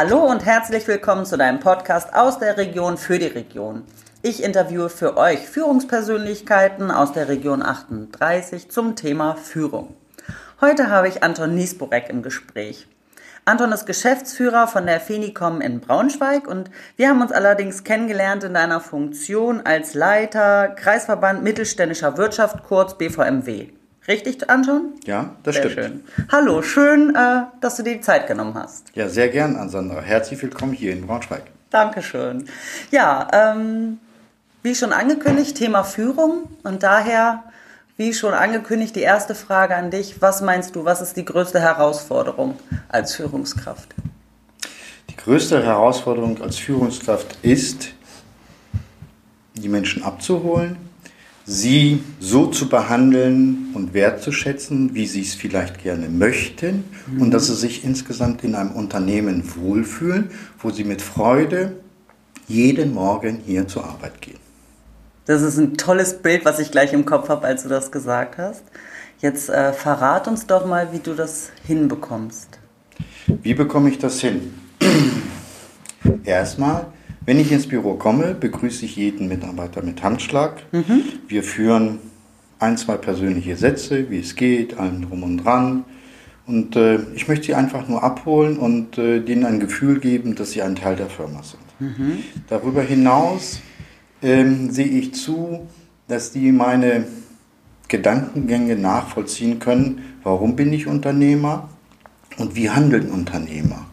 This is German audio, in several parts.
Hallo und herzlich willkommen zu deinem Podcast aus der Region für die Region. Ich interviewe für euch Führungspersönlichkeiten aus der Region 38 zum Thema Führung. Heute habe ich Anton Niesborek im Gespräch. Anton ist Geschäftsführer von der Fenicom in Braunschweig und wir haben uns allerdings kennengelernt in deiner Funktion als Leiter Kreisverband Mittelständischer Wirtschaft, kurz BVMW. Richtig, Anton? Ja, das Sehr stimmt. schön. Hallo, schön, äh, dass du dir die Zeit genommen hast. Ja, sehr gern, Ansandra. Herzlich willkommen hier in Braunschweig. Dankeschön. Ja, ähm, wie schon angekündigt, Thema Führung und daher, wie schon angekündigt, die erste Frage an dich. Was meinst du, was ist die größte Herausforderung als Führungskraft? Die größte Herausforderung als Führungskraft ist, die Menschen abzuholen, sie so zu behandeln und wertzuschätzen, wie sie es vielleicht gerne möchten und dass sie sich insgesamt in einem Unternehmen wohlfühlen, wo sie mit Freude jeden Morgen hier zur Arbeit gehen. Das ist ein tolles Bild, was ich gleich im Kopf habe, als du das gesagt hast. Jetzt äh, verrat uns doch mal, wie du das hinbekommst. Wie bekomme ich das hin? Erstmal, wenn ich ins Büro komme, begrüße ich jeden Mitarbeiter mit Handschlag. Wir führen ein, zwei persönliche Sätze, wie es geht, allem drum und dran. Und äh, ich möchte sie einfach nur abholen und äh, denen ein Gefühl geben, dass sie ein Teil der Firma sind. Darüber hinaus ähm, sehe ich zu, dass die meine Gedankengänge nachvollziehen können. Warum bin ich Unternehmer und wie handeln Unternehmer?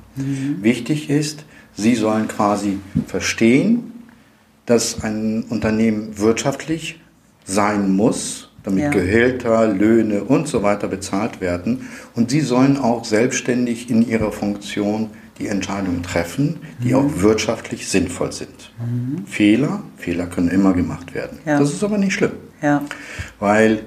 Wichtig ist, sie sollen quasi verstehen, dass ein Unternehmen wirtschaftlich sein muss, damit Ja. Gehälter, Löhne und so weiter bezahlt werden. Und sie sollen auch selbstständig in ihrer Funktion die Entscheidungen treffen, die Mhm. auch wirtschaftlich sinnvoll sind. Fehler, Fehler können immer gemacht werden. Ja. Das ist aber nicht schlimm. Ja, Weil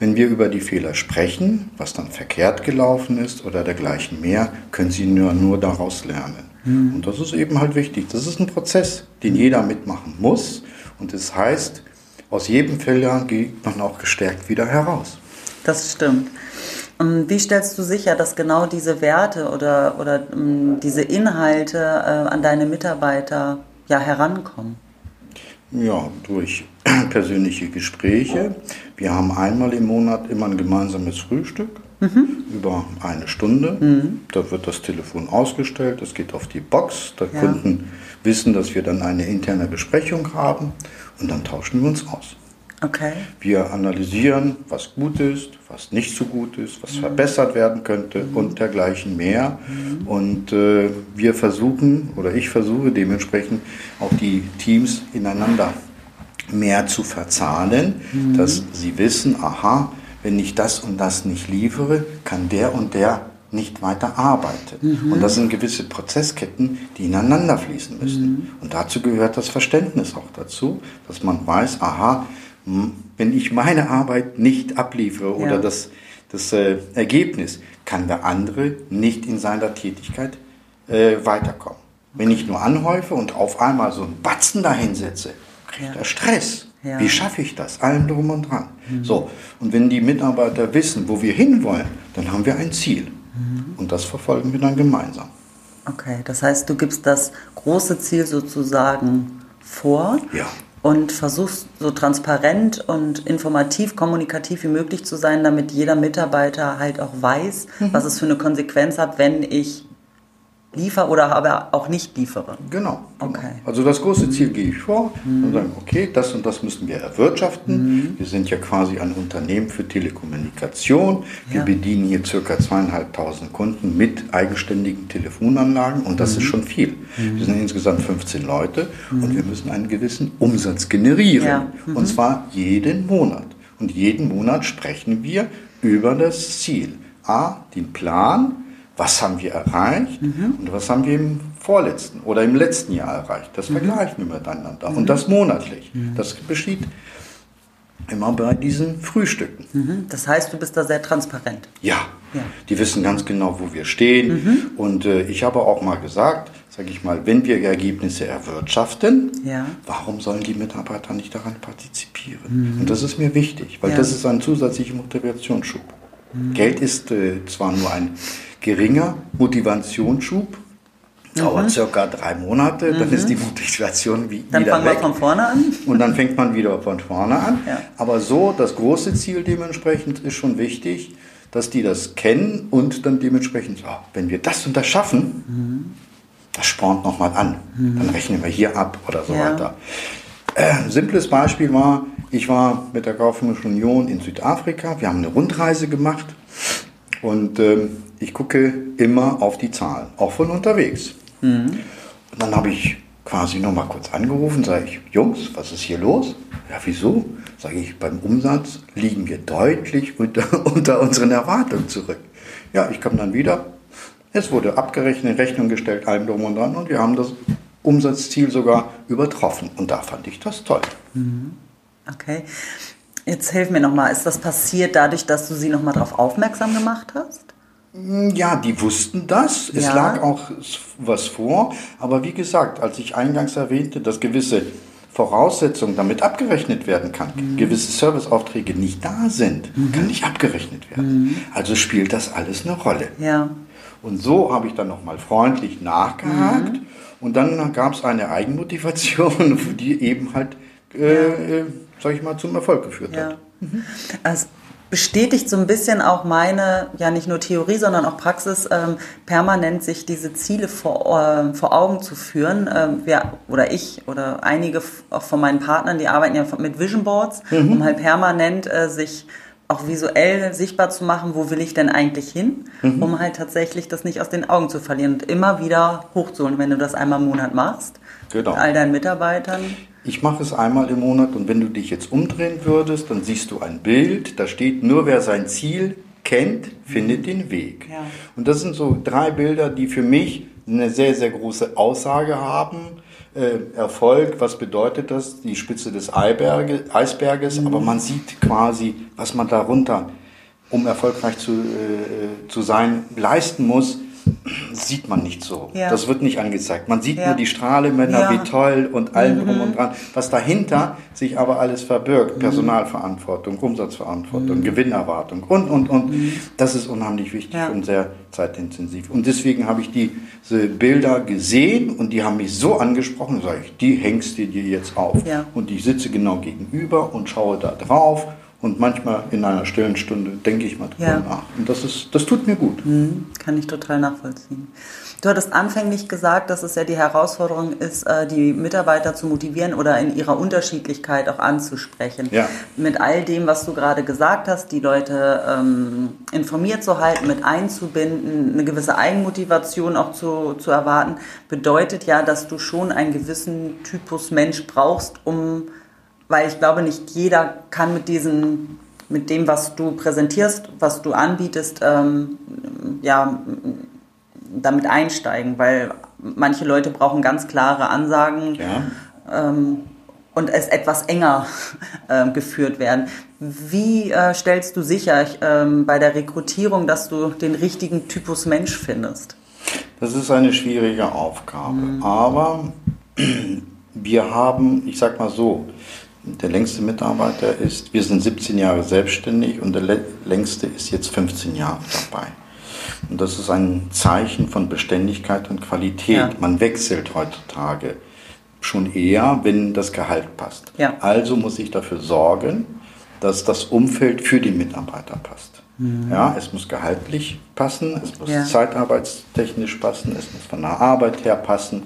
wenn wir über die Fehler sprechen, was dann verkehrt gelaufen ist oder dergleichen mehr, können Sie nur, nur daraus lernen. Und das ist eben halt wichtig. Das ist ein Prozess, den jeder mitmachen muss. Und das heißt, aus jedem Fehler geht man auch gestärkt wieder heraus. das stimmt. Und Wie stellst du sicher, dass genau diese Werte oder, oder ähm, diese Inhalte äh, an deine Mitarbeiter ja herankommen? Ja, durch persönliche Gespräche. Wir haben einmal im Monat immer ein gemeinsames Frühstück über eine Stunde. Da wird das Telefon ausgestellt, es geht auf die Box. Da Ja. Kunden wissen, dass wir dann eine interne Besprechung haben und dann tauschen wir uns aus. Okay. Wir analysieren, was gut ist, was nicht so gut ist, was verbessert werden könnte und dergleichen mehr. Und äh, wir versuchen, oder ich versuche dementsprechend auch die Teams ineinander mehr zu verzahnen, dass sie wissen, aha, wenn ich das und das nicht liefere, kann der und der nicht weiter arbeiten. Und das sind gewisse Prozessketten, die ineinander fließen müssen. Und dazu gehört das Verständnis auch dazu, dass man weiß, aha, wenn ich meine Arbeit nicht abliefere oder Ja. das, das äh, Ergebnis, kann der andere nicht in seiner Tätigkeit äh, weiterkommen. Wenn ich nur anhäufe und auf einmal so einen Batzen dahinsetze, kriegt Ja. er Stress. Ja. Wie schaffe ich das? Allem drum und dran. So, und wenn die Mitarbeiter wissen, wo wir hinwollen, dann haben wir ein Ziel. Und das verfolgen wir dann gemeinsam. Okay, das heißt, du gibst das große Ziel sozusagen vor Ja. und versuchst so transparent und informativ, kommunikativ wie möglich zu sein, damit jeder Mitarbeiter halt auch weiß, was es für eine Konsequenz hat, wenn ich liefere oder aber auch nicht liefere. Genau. genau. Okay. Also das große Ziel gehe ich vor und sage, okay, das und das müssen wir erwirtschaften. Wir sind ja quasi ein Unternehmen für Telekommunikation. Wir Ja. bedienen hier circa zweieinhalbtausend Kunden mit eigenständigen Telefonanlagen und das ist schon viel. Wir sind insgesamt 15 Leute und wir müssen einen gewissen Umsatz generieren. Ja. Und zwar jeden Monat. Und jeden Monat sprechen wir über das Ziel. A, den Plan, was haben wir erreicht und was haben wir im vorletzten oder im letzten Jahr erreicht. Das vergleichen wir miteinander und das monatlich. Das besteht immer bei diesen Frühstücken. Mhm. Das heißt, du bist da sehr transparent. Ja, Ja. die wissen ganz genau, wo wir stehen. Und äh, ich habe auch mal gesagt, sage ich mal, wenn wir Ergebnisse erwirtschaften, Ja. warum sollen die Mitarbeiter nicht daran partizipieren? Und das ist mir wichtig, weil Ja. das ist ein zusätzlicher Motivationsschub. Geld ist äh, zwar nur ein geringer Motivationsschub, Dauert mhm. circa drei Monate, dann ist die mhm. Motivation wie, dann wieder weg. Dann fangen wir von vorne an. Und dann fängt man wieder von vorne an. Ja. Aber so, das große Ziel dementsprechend ist schon wichtig, dass die das kennen und dann dementsprechend, oh, wenn wir das und das schaffen, mhm. das spornt nochmal an. Mhm. Dann rechnen wir hier ab oder so ja. weiter. Äh, simples Beispiel war, ich war mit der Kaufmännischen Union in Südafrika. Wir haben eine Rundreise gemacht und äh, ich gucke immer auf die Zahlen, auch von unterwegs. Mhm. Und dann habe ich quasi noch mal kurz angerufen, sage ich, Jungs, was ist hier los? Ja, wieso? Sage ich, beim Umsatz liegen wir deutlich unter, unter unseren Erwartungen zurück. Ja, ich komme dann wieder. Es wurde abgerechnet, Rechnung gestellt, allem drum und dran und wir haben das Umsatzziel sogar übertroffen. Und da fand ich das toll. Mhm. Okay. Jetzt hilf mir nochmal, ist das passiert dadurch, dass du sie nochmal darauf aufmerksam gemacht hast? Hm, ja, die wussten das. Es ja. lag auch was vor. Aber wie gesagt, als ich eingangs erwähnte, dass gewisse Voraussetzungen damit abgerechnet werden kann, mhm. gewisse Serviceaufträge nicht da sind, mhm. kann nicht abgerechnet werden. Mhm. Also spielt das alles eine Rolle. Ja. Und so habe ich dann nochmal freundlich nachgehakt. Mhm. Und dann gab es eine Eigenmotivation, die eben halt, äh, ja. Sag ich mal, zum Erfolg geführt ja. hat. Mhm. Also bestätigt so ein bisschen auch meine, ja nicht nur Theorie, sondern auch Praxis, ähm, permanent sich diese Ziele vor, äh, vor Augen zu führen. Ähm, wir, oder ich oder einige auch von meinen Partnern, die arbeiten ja mit Vision Boards, mhm. um halt permanent äh, sich auch visuell sichtbar zu machen, wo will ich denn eigentlich hin, mhm. um halt tatsächlich das nicht aus den Augen zu verlieren und immer wieder hochzuholen, wenn du das einmal im Monat machst. Genau. Mit all deinen Mitarbeitern. Ich mache es einmal im Monat und wenn du dich jetzt umdrehen würdest, dann siehst du ein Bild, da steht nur wer sein Ziel kennt, findet den Weg. Ja. Und das sind so drei Bilder, die für mich eine sehr, sehr große Aussage haben. Äh, Erfolg, was bedeutet das? Die Spitze des Eisberge, Eisberges, mhm. aber man sieht quasi, was man darunter, um erfolgreich zu, äh, zu sein, leisten muss sieht man nicht so. Ja. Das wird nicht angezeigt. Man sieht ja. nur die Strahlemänner, ja. wie toll und allem mhm. drum und dran. Was dahinter sich aber alles verbirgt, mhm. Personalverantwortung, Umsatzverantwortung, mhm. Gewinnerwartung und, und, und, mhm. das ist unheimlich wichtig und sehr zeitintensiv. Und deswegen habe ich diese Bilder gesehen und die haben mich so angesprochen, sage ich, die hängst du dir jetzt auf. Und ich sitze genau gegenüber und schaue da drauf und manchmal in einer stillen Stunde denke ich mal drüber ja. nach. Und das, ist, das tut mir gut. Mhm, kann ich total nachvollziehen. Du hattest anfänglich gesagt, dass es ja die Herausforderung ist, äh, die Mitarbeiter zu motivieren oder in ihrer Unterschiedlichkeit auch anzusprechen. Ja. Mit all dem, was du gerade gesagt hast, die Leute ähm, informiert zu halten, mit einzubinden, eine gewisse Eigenmotivation auch zu, zu erwarten, bedeutet ja, dass du schon einen gewissen Typus Mensch brauchst, um weil ich glaube, nicht jeder kann mit diesen, mit dem, was du präsentierst, was du anbietest, ähm, ja, damit einsteigen, weil manche Leute brauchen ganz klare Ansagen ja. ähm, und es etwas enger äh, geführt werden. Wie äh, stellst du sicher äh, bei der Rekrutierung, dass du den richtigen Typus Mensch findest? Das ist eine schwierige Aufgabe, mhm. aber wir haben, ich sag mal so, der längste Mitarbeiter ist, wir sind 17 Jahre selbstständig und der längste ist jetzt 15 Jahre dabei. Und das ist ein Zeichen von Beständigkeit und Qualität. Ja. Man wechselt heutzutage schon eher, wenn das Gehalt passt. Ja. Also muss ich dafür sorgen, dass das Umfeld für die Mitarbeiter passt. Mhm. Ja, es muss gehaltlich passen, es muss ja. zeitarbeitstechnisch passen, es muss von der Arbeit her passen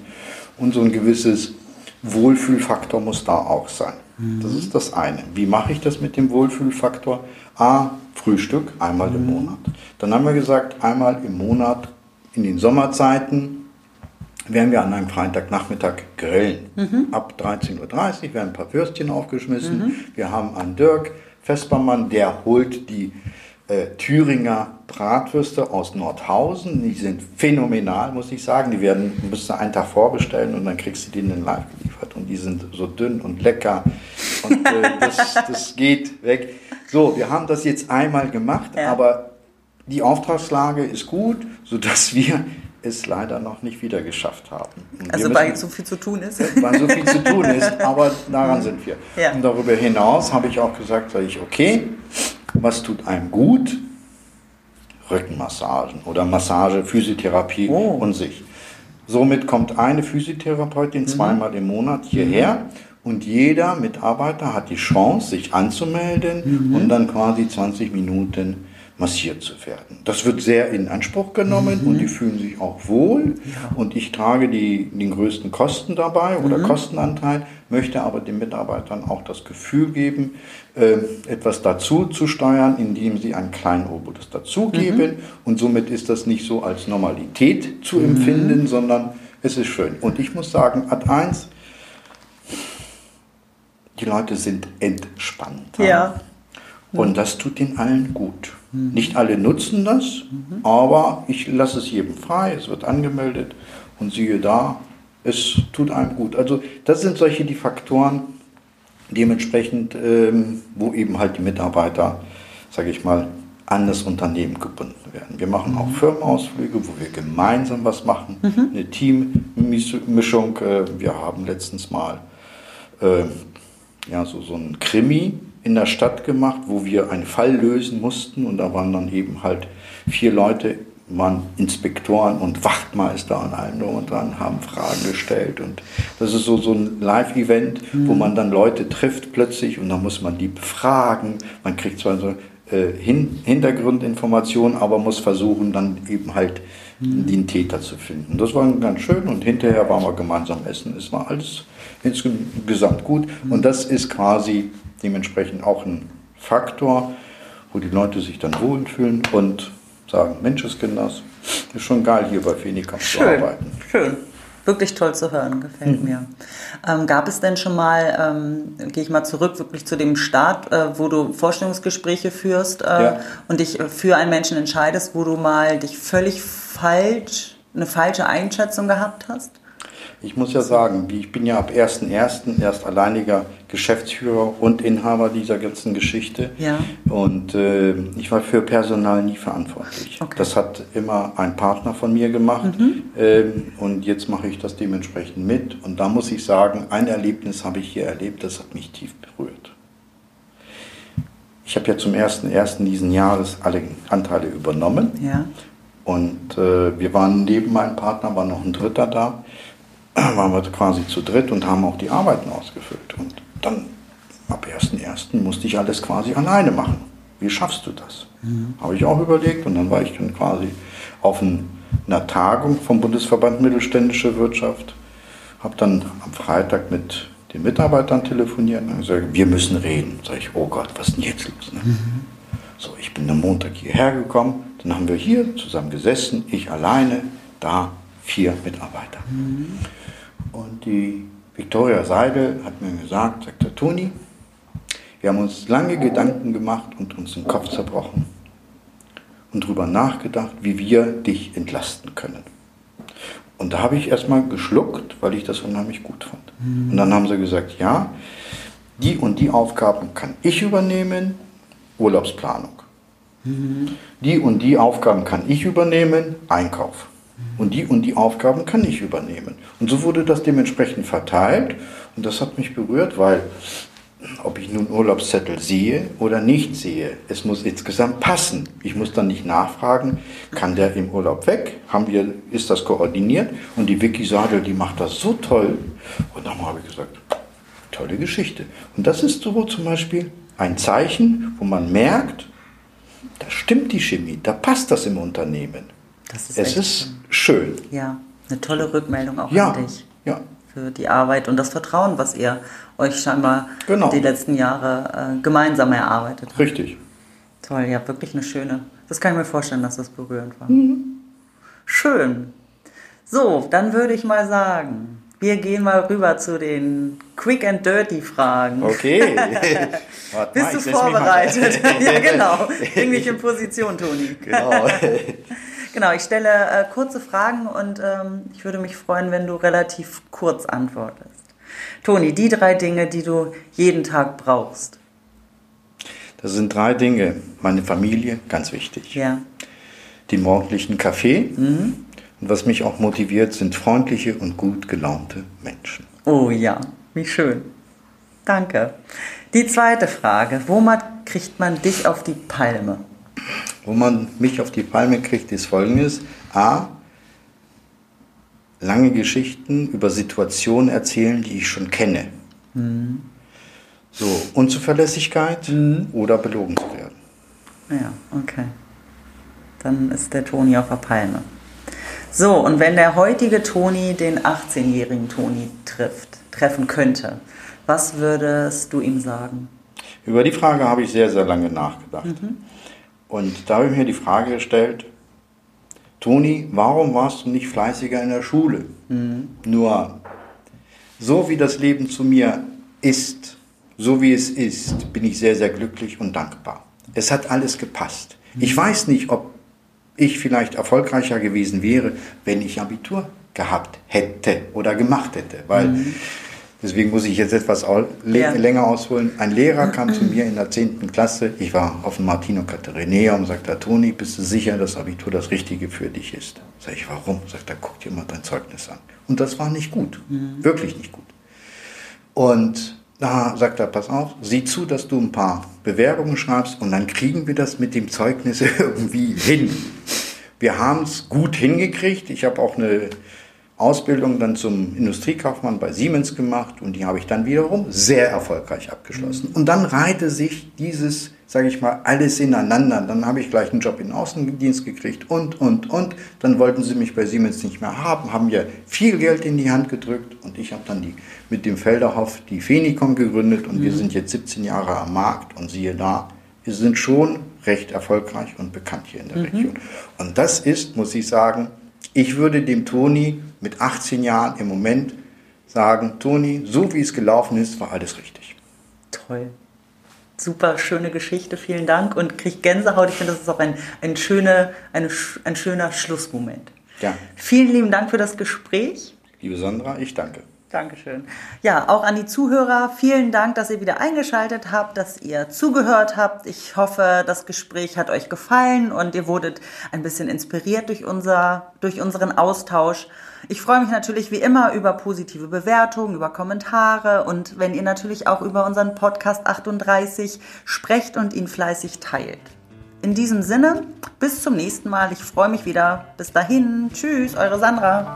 und so ein gewisses Wohlfühlfaktor muss da auch sein. Das ist das eine. Wie mache ich das mit dem Wohlfühlfaktor? A, Frühstück einmal mhm. im Monat. Dann haben wir gesagt, einmal im Monat in den Sommerzeiten werden wir an einem Freitagnachmittag grillen. Mhm. Ab 13.30 Uhr werden ein paar Würstchen aufgeschmissen. Mhm. Wir haben einen Dirk Vespermann, der holt die äh, Thüringer Bratwürste aus Nordhausen. Die sind phänomenal, muss ich sagen. Die werden, musst du einen Tag vorbestellen und dann kriegst du die in den Live geliefert. Und die sind so dünn und lecker. Und äh, das, das geht weg. So, wir haben das jetzt einmal gemacht, ja. aber die Auftragslage ist gut, sodass wir es leider noch nicht wieder geschafft haben. Und also weil so viel zu tun ist. Weil so viel zu tun ist, aber daran sind wir. Ja. Und darüber hinaus habe ich auch gesagt, sage ich, okay, was tut einem gut? Rückenmassagen oder Massage, Physiotherapie oh. und sich. Somit kommt eine Physiotherapeutin zweimal im Monat hierher und jeder Mitarbeiter hat die Chance, sich anzumelden und dann quasi 20 Minuten massiert zu werden. Das wird sehr in Anspruch genommen und die fühlen sich auch wohl und ich trage die, den größten Kosten dabei oder Kostenanteil, möchte aber den Mitarbeitern auch das Gefühl geben, äh, etwas dazu zu steuern, indem sie einen kleinen Obolus dazugeben und somit ist das nicht so als Normalität zu empfinden, sondern es ist schön. Und ich muss sagen, Ad 1, die Leute sind entspannt. Ja. Und das tut den allen gut. Nicht alle nutzen das, aber ich lasse es jedem frei, es wird angemeldet und siehe da, es tut einem gut. Also das sind solche die Faktoren, dementsprechend, ähm, wo eben halt die Mitarbeiter, sage ich mal, an das Unternehmen gebunden werden. Wir machen auch Firmenausflüge, wo wir gemeinsam was machen, eine Teammischung. Äh, Wir haben letztens mal äh, ja, so, so ein Krimi in der Stadt gemacht, wo wir einen Fall lösen mussten. Und da waren dann eben halt vier Leute, waren Inspektoren und Wachtmeister und allem drum und dran, haben Fragen gestellt. Und das ist so, so ein Live-Event, wo man dann Leute trifft plötzlich und dann muss man die befragen, man kriegt zwar so äh, Hin Hintergrundinformationen, aber muss versuchen dann eben halt den Täter zu finden. Das war ganz schön. Und hinterher waren wir gemeinsam essen. Es war alles insgesamt gut. Und das ist quasi dementsprechend auch ein Faktor, wo die Leute sich dann wohlfühlen und sagen, Menscheskinders, ist schon geil hier bei Phoenix zu Schön, arbeiten. schön. Wirklich toll zu hören, gefällt Mhm. mir. Ähm, gab es denn schon mal, ähm, gehe ich mal zurück, wirklich zu dem Start, äh, wo du Vorstellungsgespräche führst äh, Ja. und dich für einen Menschen entscheidest, wo du mal dich völlig falsch, eine falsche Einschätzung gehabt hast? Ich muss ja sagen, ich bin ja ab 1.1. erst alleiniger Geschäftsführer und Inhaber dieser ganzen Geschichte. Ja. Und äh, ich war für Personal nie verantwortlich. Okay. Das hat immer ein Partner von mir gemacht. Ähm, und jetzt mache ich das dementsprechend mit. Und da muss ich sagen, ein Erlebnis habe ich hier erlebt, das hat mich tief berührt. Ich habe ja zum 1.1. diesen Jahres alle Anteile übernommen. Ja. Und äh, wir waren neben meinem Partner, war noch ein Dritter da, waren wir quasi zu dritt und haben auch die Arbeiten ausgefüllt. Und dann ab 1.1. musste ich alles quasi alleine machen. Wie schaffst du das? Habe ich auch überlegt und dann war ich dann quasi auf ein, einer Tagung vom Bundesverband Mittelständische Wirtschaft, habe dann am Freitag mit den Mitarbeitern telefoniert und gesagt, wir müssen reden. Sag ich, oh Gott, was ist denn jetzt los? Ne? So, ich bin am Montag hierher gekommen, dann haben wir hier zusammen gesessen, ich alleine, da vier Mitarbeiter. Und die Viktoria Seidel hat mir gesagt, sagt der Toni, wir haben uns lange Gedanken gemacht und uns den Kopf zerbrochen und darüber nachgedacht, wie wir dich entlasten können. Und da habe ich erstmal geschluckt, weil ich das unheimlich gut fand. Und dann haben sie gesagt, ja, die und die Aufgaben kann ich übernehmen, Urlaubsplanung. Die und die Aufgaben kann ich übernehmen, Einkauf. Und die und die Aufgaben kann ich übernehmen. Und so wurde das dementsprechend verteilt. Und das hat mich berührt, weil ob ich nun Urlaubszettel sehe oder nicht sehe, es muss insgesamt passen. Ich muss dann nicht nachfragen, kann der im Urlaub weg? Haben wir, ist das koordiniert? Und die Vicky Sadel, die macht das so toll. Und dann habe ich gesagt, tolle Geschichte. Und das ist so zum Beispiel ein Zeichen, wo man merkt, da stimmt die Chemie, da passt das im Unternehmen. Das ist Es ist schön. Ja, eine tolle Rückmeldung auch Ja, an dich. ja. Für die Arbeit und das Vertrauen, was ihr euch scheinbar Genau. die letzten Jahre äh, gemeinsam erarbeitet habt. Richtig. Toll, ja, wirklich eine schöne. Das kann ich mir vorstellen, dass das berührend war. Mhm. Schön. So, dann würde ich mal sagen, wir gehen mal rüber zu den Quick and Dirty Fragen. Okay. Warte Bist mal, du vorbereitet? ja, genau. Bring dich in Position, Toni. Genau. Genau, ich stelle äh, kurze Fragen und ähm, ich würde mich freuen, wenn du relativ kurz antwortest. Toni, die drei Dinge, die du jeden Tag brauchst. Das sind drei Dinge. Meine Familie, ganz wichtig. Ja. Den morgendlichen Kaffee. Und was mich auch motiviert, sind freundliche und gut gelaunte Menschen. Oh ja, wie schön. Danke. Die zweite Frage, womit kriegt man dich auf die Palme? Wo man mich auf die Palme kriegt, ist folgendes. A. lange Geschichten über Situationen erzählen, die ich schon kenne. Mhm. So, Unzuverlässigkeit mhm. oder belogen zu werden. Ja, okay. Dann ist der Toni auf der Palme. So, und wenn der heutige Toni den 18-jährigen Toni trifft, treffen könnte, was würdest du ihm sagen? Über die Frage habe ich sehr, sehr lange nachgedacht. Mhm. Und da habe ich mir die Frage gestellt, Toni, warum warst du nicht fleißiger in der Schule? Mhm. Nur, so wie das Leben zu mir ist, so wie es ist, bin ich sehr, sehr glücklich und dankbar. Es hat alles gepasst. Ich mhm. weiß nicht, ob ich vielleicht erfolgreicher gewesen wäre, wenn ich Abitur gehabt hätte oder gemacht hätte, weil mhm. Deswegen muss ich jetzt etwas ja. länger ausholen. Ein Lehrer kam zu mir in der 10. Klasse. Ich war auf dem Martino Caterinea und sagte, Toni, bist du sicher, dass Abitur das Richtige für dich ist? Sag ich, warum? Sagt er, guck dir mal dein Zeugnis an. Und das war nicht gut. Mhm. Wirklich nicht gut. Und da sagt er, pass auf, sieh zu, dass du ein paar Bewerbungen schreibst und dann kriegen wir das mit dem Zeugnis irgendwie hin. Wir haben es gut hingekriegt. Ich habe auch eine Ausbildung dann zum Industriekaufmann bei Siemens gemacht und die habe ich dann wiederum sehr erfolgreich abgeschlossen. Und dann reihte sich dieses, sage ich mal, alles ineinander. Dann habe ich gleich einen Job in den Außendienst gekriegt und, und, und. Dann wollten sie mich bei Siemens nicht mehr haben, haben mir viel Geld in die Hand gedrückt und ich habe dann die, mit dem Felderhoff die Phenicon gegründet und mhm. wir sind jetzt 17 Jahre am Markt und siehe da, wir sind schon recht erfolgreich und bekannt hier in der mhm. Region. Und das ist, muss ich sagen, ich würde dem Toni mit 18 Jahren im Moment sagen, Toni, so wie es gelaufen ist, war alles richtig. Toll. Super schöne Geschichte, vielen Dank und kriege Gänsehaut. Ich finde, das ist auch ein, ein, schöne, eine, ein schöner Schlussmoment. Ja. Vielen lieben Dank für das Gespräch. Liebe Sandra, ich danke. Dankeschön. Ja, auch an die Zuhörer, vielen Dank, dass ihr wieder eingeschaltet habt, dass ihr zugehört habt. Ich hoffe, das Gespräch hat euch gefallen und ihr wurdet ein bisschen inspiriert durch, unser, durch unseren Austausch. Ich freue mich natürlich wie immer über positive Bewertungen, über Kommentare und wenn ihr natürlich auch über unseren Podcast 38 sprecht und ihn fleißig teilt. In diesem Sinne, bis zum nächsten Mal. Ich freue mich wieder. Bis dahin. Tschüss, eure Sandra.